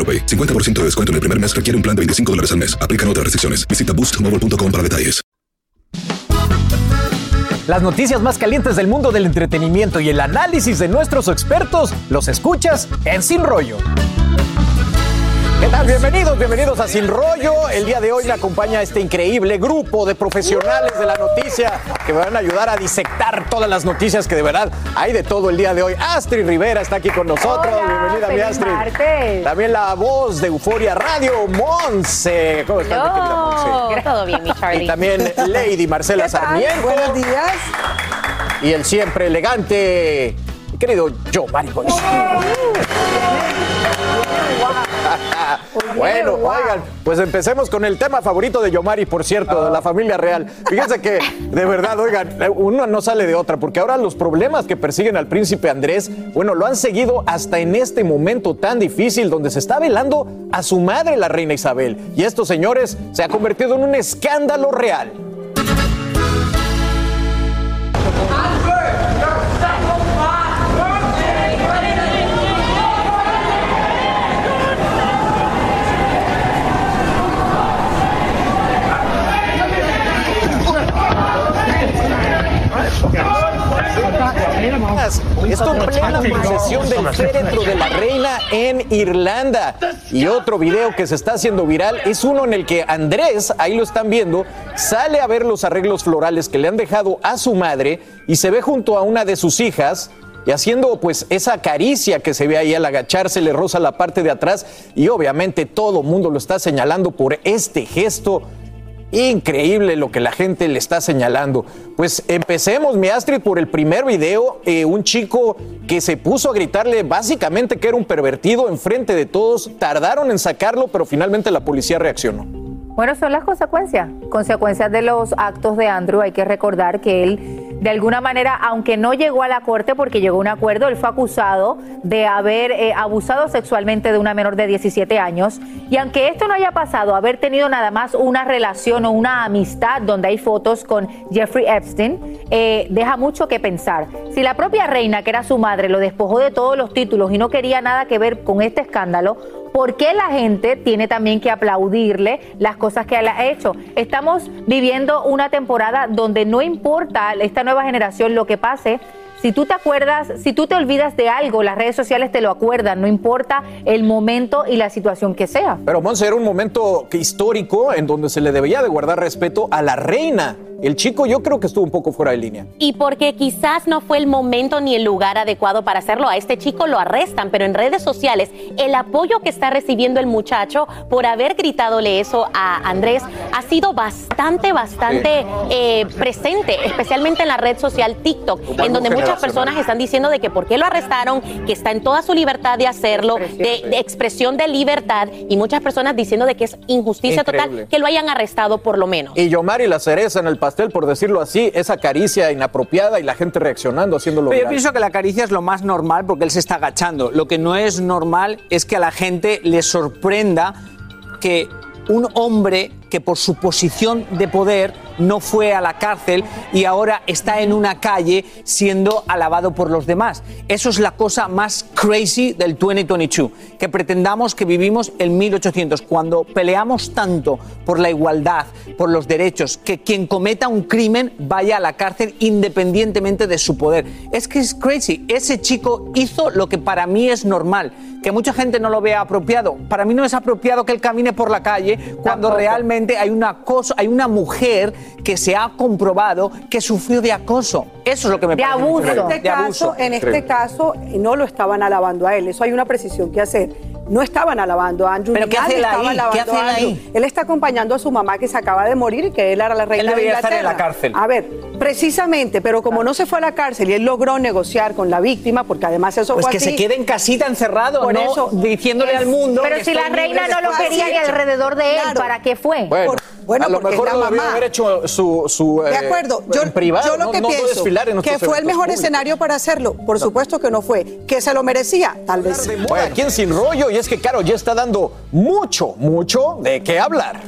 AroPay. 50% de descuento en el primer mes requiere un plan de 25 dólares al mes. Aplican otras restricciones. Visita boostmobile.com para detalles. Las noticias más calientes del mundo del entretenimiento y el análisis de nuestros expertos los escuchas en Sin Rollo. ¿Qué tal? Bienvenidos, bienvenidos a Sin Rollo. El día de hoy me acompaña este increíble grupo de profesionales de la noticia que me van a ayudar a disectar todas las noticias que de verdad hay de todo el día de hoy. Astrid Rivera está aquí con nosotros. Hola, Bienvenida, mi Astrid. martes. También la voz de Euforia Radio, Monse. ¿Cómo estás, mi querida Monse? Todo bien, mi Charlie. Y también Lady Marcela Sarmiento. Buenos días. Y el siempre elegante, querido Joe Marico. Bueno, oigan, pues empecemos con el tema favorito de Yomari, por cierto, de la familia real. Fíjense que, de verdad, oigan, uno no sale de otra, porque ahora los problemas que persiguen al príncipe Andrés, bueno, lo han seguido hasta en este momento tan difícil donde se está velando a su madre, la reina Isabel. Y esto, señores, se ha convertido en un escándalo real. Esto en plena procesión del féretro de la reina en Irlanda. Y otro video que se está haciendo viral es uno en el que Andrés, ahí lo están viendo, sale a ver los arreglos florales que le han dejado a su madre y se ve junto a una de sus hijas y haciendo pues esa caricia que se ve ahí al agacharse, le roza la parte de atrás y obviamente todo el mundo lo está señalando por este gesto Increíble lo que la gente le está señalando. Pues empecemos, mi Astrid, por el primer video. Eh, un chico que se puso a gritarle básicamente que era un pervertido enfrente de todos. Tardaron en sacarlo, pero finalmente la policía reaccionó. Bueno, son las consecuencias, consecuencias de los actos de Andrew. Hay que recordar que él, de alguna manera, aunque no llegó a la corte porque llegó a un acuerdo, él fue acusado de haber eh, abusado sexualmente de una menor de 17 años. Y aunque esto no haya pasado, haber tenido nada más una relación o una amistad donde hay fotos con Jeffrey Epstein, eh, deja mucho que pensar. Si la propia reina, que era su madre, lo despojó de todos los títulos y no quería nada que ver con este escándalo, ¿Por qué la gente tiene también que aplaudirle las cosas que ha hecho? Estamos viviendo una temporada donde no importa esta nueva generación lo que pase. Si tú te acuerdas, si tú te olvidas de algo, las redes sociales te lo acuerdan, no importa el momento y la situación que sea. Pero Monse, era un momento histórico en donde se le debía de guardar respeto a la reina. El chico yo creo que estuvo un poco fuera de línea. Y porque quizás no fue el momento ni el lugar adecuado para hacerlo, a este chico lo arrestan, pero en redes sociales el apoyo que está recibiendo el muchacho por haber gritadole eso a Andrés ha sido bastante, bastante eh, presente, especialmente en la red social TikTok, Como en donde muchas personas están diciendo de que por qué lo arrestaron, que está en toda su libertad de hacerlo, de, de expresión de libertad, y muchas personas diciendo de que es injusticia Increíble. total que lo hayan arrestado por lo menos. Y Yomari la cereza en el pastel, por decirlo así, esa caricia inapropiada y la gente reaccionando, haciéndolo Pero yo pienso que la caricia es lo más normal porque él se está agachando. Lo que no es normal es que a la gente le sorprenda que un hombre que por su posición de poder no fue a la cárcel y ahora está en una calle siendo alabado por los demás. Eso es la cosa más crazy del 2022, que pretendamos que vivimos en 1800, cuando peleamos tanto por la igualdad, por los derechos, que quien cometa un crimen vaya a la cárcel independientemente de su poder. Es que es crazy. Ese chico hizo lo que para mí es normal. Que mucha gente no lo vea apropiado. Para mí no es apropiado que él camine por la calle cuando realmente hay una acoso, hay una mujer que se ha comprobado que sufrió de acoso. Eso es lo que me De parece abuso. En este, De abuso. en este caso no lo estaban alabando a él, eso hay una precisión que hacer. No estaban alabando a Andrew. ¿Pero qué hace él estaba ahí? alabando ¿Qué hace a él Andrew. ahí? Él está acompañando a su mamá que se acaba de morir y que él era la reina de debería estar en la cárcel. A ver, precisamente, pero como no se fue a la cárcel y él logró negociar con la víctima, porque además eso Pues fue que así, se quede en casita encerrado, Por no eso, diciéndole es- al mundo. Pero que si la reina libre. no lo quería ni hecho. alrededor de él, Claro. ¿para qué fue? Bueno, Por- bueno, a lo porque mejor es la mamá. haber hecho su, su De eh, acuerdo, yo, en privado, yo lo no- que no pienso en que fue el mejor públicos. escenario para hacerlo, por supuesto que no fue, que se lo merecía, tal vez. sí. Bueno, aquí en Sin Rollo, y es que Caro ya está dando mucho, mucho de qué hablar.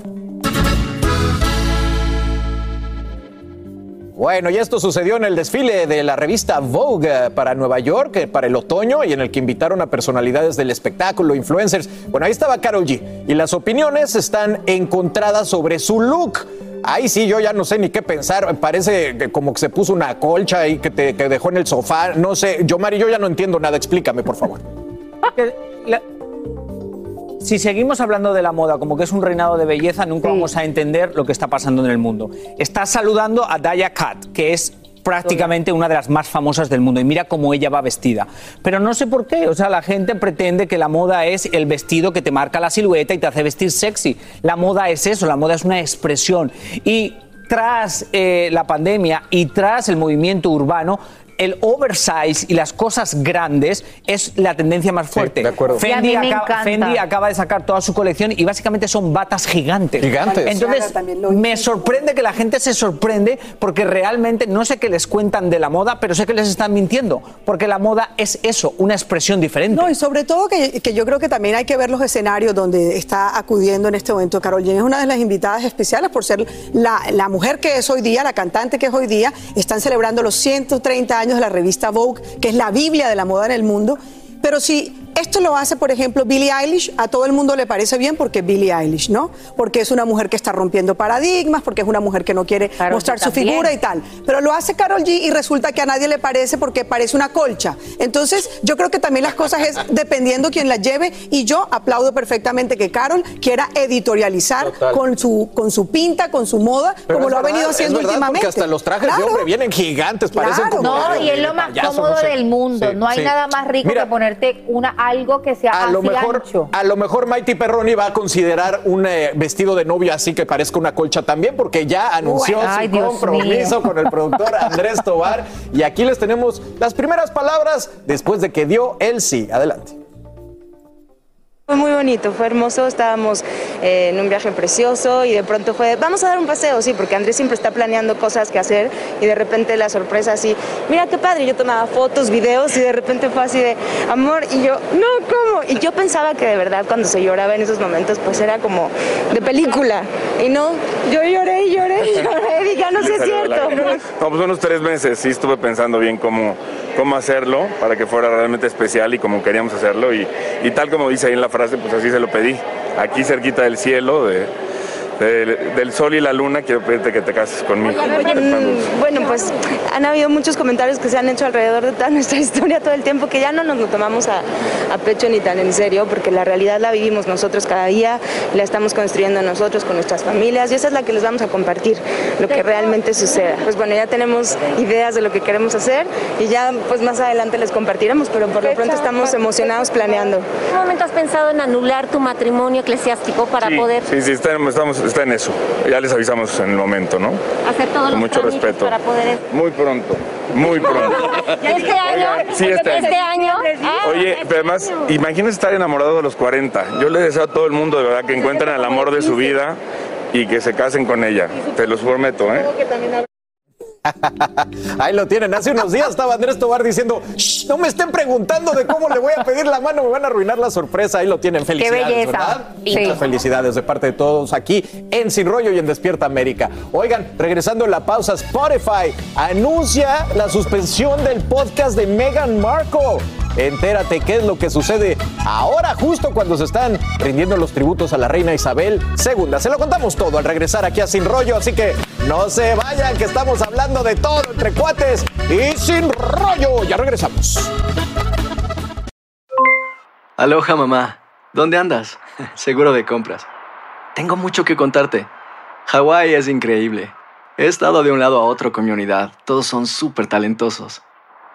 Bueno, y esto sucedió en el desfile de la revista Vogue eh, para Nueva York, eh, para el otoño, y en el que invitaron a personalidades del espectáculo, influencers. Bueno, ahí estaba Carol G. Y las opiniones están encontradas sobre su look. Ahí sí, yo ya no sé ni qué pensar. Parece que como que se puso una colcha ahí que te dejó en el sofá. No sé, yo, Mari, yo ya no entiendo nada. Explícame, por favor. La- si seguimos hablando de la moda como que es un reinado de belleza, nunca vamos a entender lo que está pasando en el mundo. Está saludando a Daya Kat, que es prácticamente una de las más famosas del mundo y mira cómo ella va vestida. Pero no sé por qué, o sea, la gente pretende que la moda es el vestido que te marca la silueta y te hace vestir sexy. La moda es eso, la moda es una expresión. Y tras eh, la pandemia y tras el movimiento urbano, el oversize y las cosas grandes es la tendencia más fuerte. de acuerdo. Fendi, mí me acaba, encanta. Fendi acaba de sacar toda su colección y básicamente son batas gigantes. Gigantes. Entonces, me sorprende que la gente se sorprende porque realmente no sé qué les cuentan de la moda, pero sé que les están mintiendo. Porque la moda es eso, una expresión diferente. No, y sobre todo que, que yo creo que también hay que ver los escenarios donde está acudiendo en este momento Carol Jen. Es una de las invitadas especiales por ser la, la mujer que es hoy día, la cantante que es hoy día. Están celebrando los 130 años de la revista Vogue, que es la Biblia de la moda en el mundo. Pero si esto lo hace, por ejemplo, Billie Eilish, a todo el mundo le parece bien porque es Billie Eilish, ¿no? Porque es una mujer que está rompiendo paradigmas, porque es una mujer que no quiere mostrar su también. figura y tal. Pero lo hace Carol G y resulta que a nadie le parece porque parece una colcha. Entonces, yo creo que también las cosas es dependiendo quién las lleve y yo aplaudo perfectamente que Carol quiera editorializar Total. con su con su pinta, con su moda, Pero como lo ha venido haciendo es verdad, últimamente. Porque hasta los trajes de Claro. hombre vienen gigantes, parecen Claro. como. No, de- y es de lo más payaso, cómodo no sé. del mundo. Sí, no hay sí. nada más rico Mira, que ponerte una, algo que sea a así lo mejor, ancho. a lo mejor Mighty Perroni va a considerar un eh, vestido de novio así que parezca una colcha también, porque ya anunció Bueno, su ay, compromiso mío. con el productor Andrés Tobar. Y aquí les tenemos las primeras palabras después de que dio el sí. Adelante. Fue muy bonito, fue hermoso, estábamos eh, en un viaje precioso y de pronto fue, vamos a dar un paseo, sí, porque Andrés siempre está planeando cosas que hacer y de repente la sorpresa así, mira qué padre, yo tomaba fotos, videos y de repente fue así de amor y yo, no, ¿cómo? Y yo pensaba que de verdad cuando se lloraba en esos momentos pues era como de película y no, yo lloré y lloré y lloré, dije, "Ah, no Salió cierto. No, pues unos tres meses sí estuve pensando bien cómo, cómo hacerlo para que fuera realmente especial y como queríamos hacerlo. Y, y tal como dice ahí en la frase, pues así se lo pedí. Aquí cerquita del cielo, de, de- del sol y la luna, quiero pedirte que te cases conmigo. Mm, Bueno, pues han habido muchos comentarios que se han hecho alrededor de toda nuestra historia todo el tiempo que ya no nos lo tomamos a, a pecho ni tan en serio, porque la realidad la vivimos nosotros cada día, la estamos construyendo nosotros con nuestras familias y esa es la que les vamos a compartir, lo que realmente suceda. Pues bueno, ya tenemos ideas de lo que queremos hacer y ya pues más adelante les compartiremos, pero por lo pronto estamos emocionados planeando. ¿En qué momento has pensado en anular tu matrimonio eclesiástico para Sí, poder sí, sí, está, estamos, está en eso. Ya les avisamos en el momento, ¿no? hacer todos Con los mucho respeto. para poder... Muy pronto, muy pronto. ¿Este año? Sí, este año. ¿Este año? Ah, Oye, pero además, imagínense estar enamorado de los 40. Yo le deseo a todo el mundo de verdad que encuentren el amor de su vida y que se casen con ella. Te los prometo, ¿eh? Ahí lo tienen. Hace unos días estaba Andrés Tobar diciendo, "Shh, no me estén preguntando de cómo le voy a pedir la mano, me van a arruinar la sorpresa. Ahí lo tienen. Felicidades, belleza. ¿verdad? Sí. Muchas felicidades de parte de todos aquí en Sin Rollo y en Despierta América. Oigan, regresando en la pausa, Spotify anuncia la suspensión del podcast de Meghan Markle. Entérate qué es lo que sucede ahora, justo cuando se están rindiendo los tributos a la reina Isabel II. Se lo contamos todo al regresar aquí a Sin Rollo, así que no se vayan, que estamos hablando de todo entre cuates y sin rollo. Ya regresamos. Aloha mamá, ¿dónde andas? Seguro de compras. Tengo mucho que contarte. Hawái es increíble. He estado de un lado a otro con mi unidad. Todos son súper talentosos.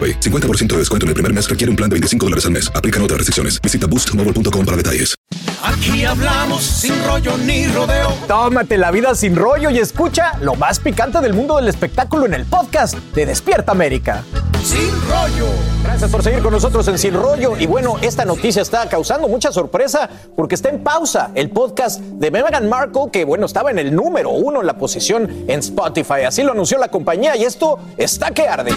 AroPay. 50% de descuento en el primer mes requiere un plan de 25 dólares al mes. Aplican otras restricciones. Visita boostmobile.com para detalles. Aquí hablamos sin rollo ni rodeo. Tómate la vida sin rollo y escucha lo más picante del mundo del espectáculo en el podcast de Despierta América. Sin rollo. Gracias por seguir con nosotros en Sin Rollo. Y bueno, esta noticia está causando mucha sorpresa porque está en pausa el podcast de Meghan Markle, que bueno, estaba en el número uno en la posición en Spotify. Así lo anunció la compañía y esto está que arde.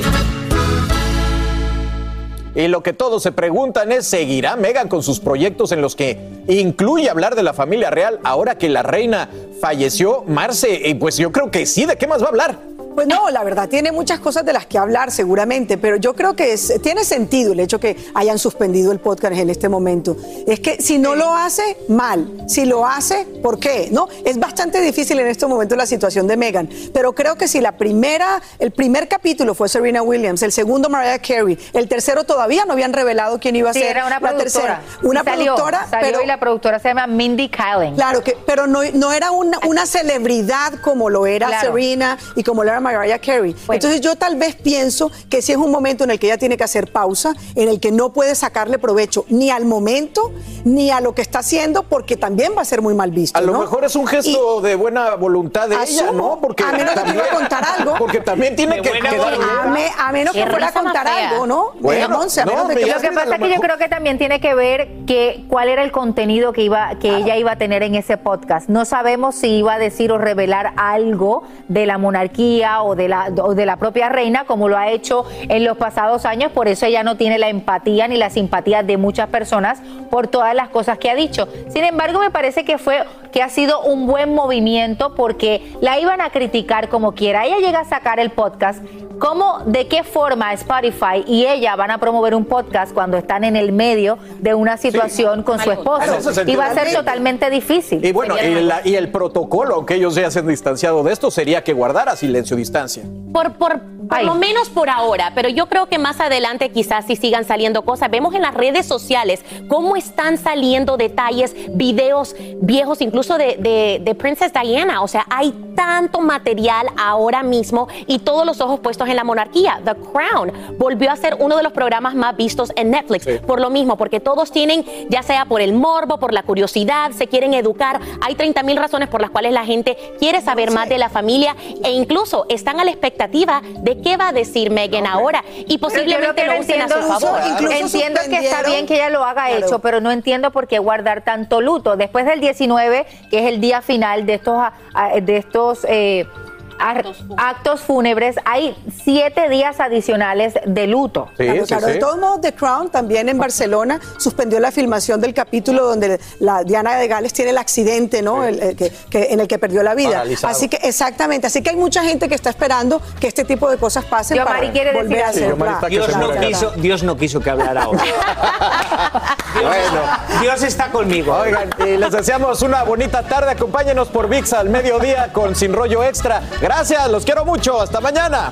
Y lo que todos se preguntan es, ¿seguirá Meghan con sus proyectos en los que incluye hablar de la familia real ahora que la reina falleció? Marce, y pues yo creo que sí, ¿de qué más va a hablar? Pues no, la verdad, tiene muchas cosas de las que hablar seguramente, pero yo creo que es- tiene sentido el hecho que hayan suspendido el podcast en este momento. Es que si no lo hace, mal. Si lo hace, ¿por qué? ¿No? Es bastante difícil en este momento la situación de Meghan, pero creo que si la primera, el primer capítulo fue Serena Williams, el segundo Mariah Carey, el tercero todavía no habían revelado quién iba a Sí, ser era una la productora. tercera. Una salió, productora, salió pero y la productora se llama Mindy Kaling. Claro, que, pero no, no era una, una celebridad como lo era Claro. Serena y como lo era Mariah Carey. Entonces yo tal vez pienso que sí es un momento en el que ella tiene que hacer pausa, en el que no puede sacarle provecho ni al momento ni a lo que está haciendo, porque también va a ser muy mal visto. A lo mejor es un gesto de buena voluntad de ella, Asumo, ¿no? Porque a menos que también, iba a contar algo. Porque también tiene que quedar. A me- a menos que fuera a contar fea. algo, ¿no? Bueno, Monse, a no, de que Lo que pasa es que yo creo que también tiene que ver que cuál era el contenido que iba que ella iba a tener en ese podcast. No sabemos si iba a decir o revelar algo de la monarquía o de la o de la propia reina como lo ha hecho en los pasados años, por eso ella no tiene la empatía ni la simpatía de muchas personas por todas las cosas que ha dicho. Sin embargo, me parece que fue que ha sido un buen movimiento porque la iban a criticar como quiera. Ella llega a sacar el podcast ¿Cómo, de qué forma Spotify y ella van a promover un podcast cuando están en el medio de una situación con su esposo? Y va a ser totalmente difícil. Y bueno, Sería y, la- y el protocolo, aunque ellos ya se han distanciado de esto, sería que guardara silencio distancia. Por, por, por lo menos por ahora, pero yo creo que más adelante quizás sí sigan saliendo cosas. Vemos en las redes sociales cómo están saliendo detalles, videos viejos, incluso de, de, de Princess Diana. O sea, hay tanto material ahora mismo y todos los ojos puestos en la monarquía. The Crown volvió a ser uno de los programas más vistos en Netflix. Por lo mismo, porque todos tienen, ya sea por el morbo, por la curiosidad, se quieren educar. Hay 30 mil razones por las cuales la gente quiere saber más de la familia e incluso están a la expectativa de qué va a decir Meghan ahora y posiblemente lo usen a su favor. Entiendo que está bien que ella lo haga Claro. hecho, pero no entiendo por qué guardar tanto luto. Después del 19, que es el día final de estos, de estos eh, actos fúnebres, hay siete días adicionales de luto. Claro, claro. De todos modos, The Crown también en Barcelona suspendió la filmación del capítulo donde la Diana de Gales tiene el accidente, ¿no? El- el que- que- en el que perdió la vida. Paralizado. Así que, exactamente. Así que hay mucha gente que está esperando que este tipo de cosas pasen Yo, para Mari, quiere volver decir a hacer. Sí, Dios no, quiso, Dios no quiso que hablara ahora. Bueno. Dios está conmigo. Oigan, y les deseamos una bonita tarde. Acompáñenos por VIX al mediodía con Sin Rollo Extra. Gracias, los quiero mucho. Hasta mañana.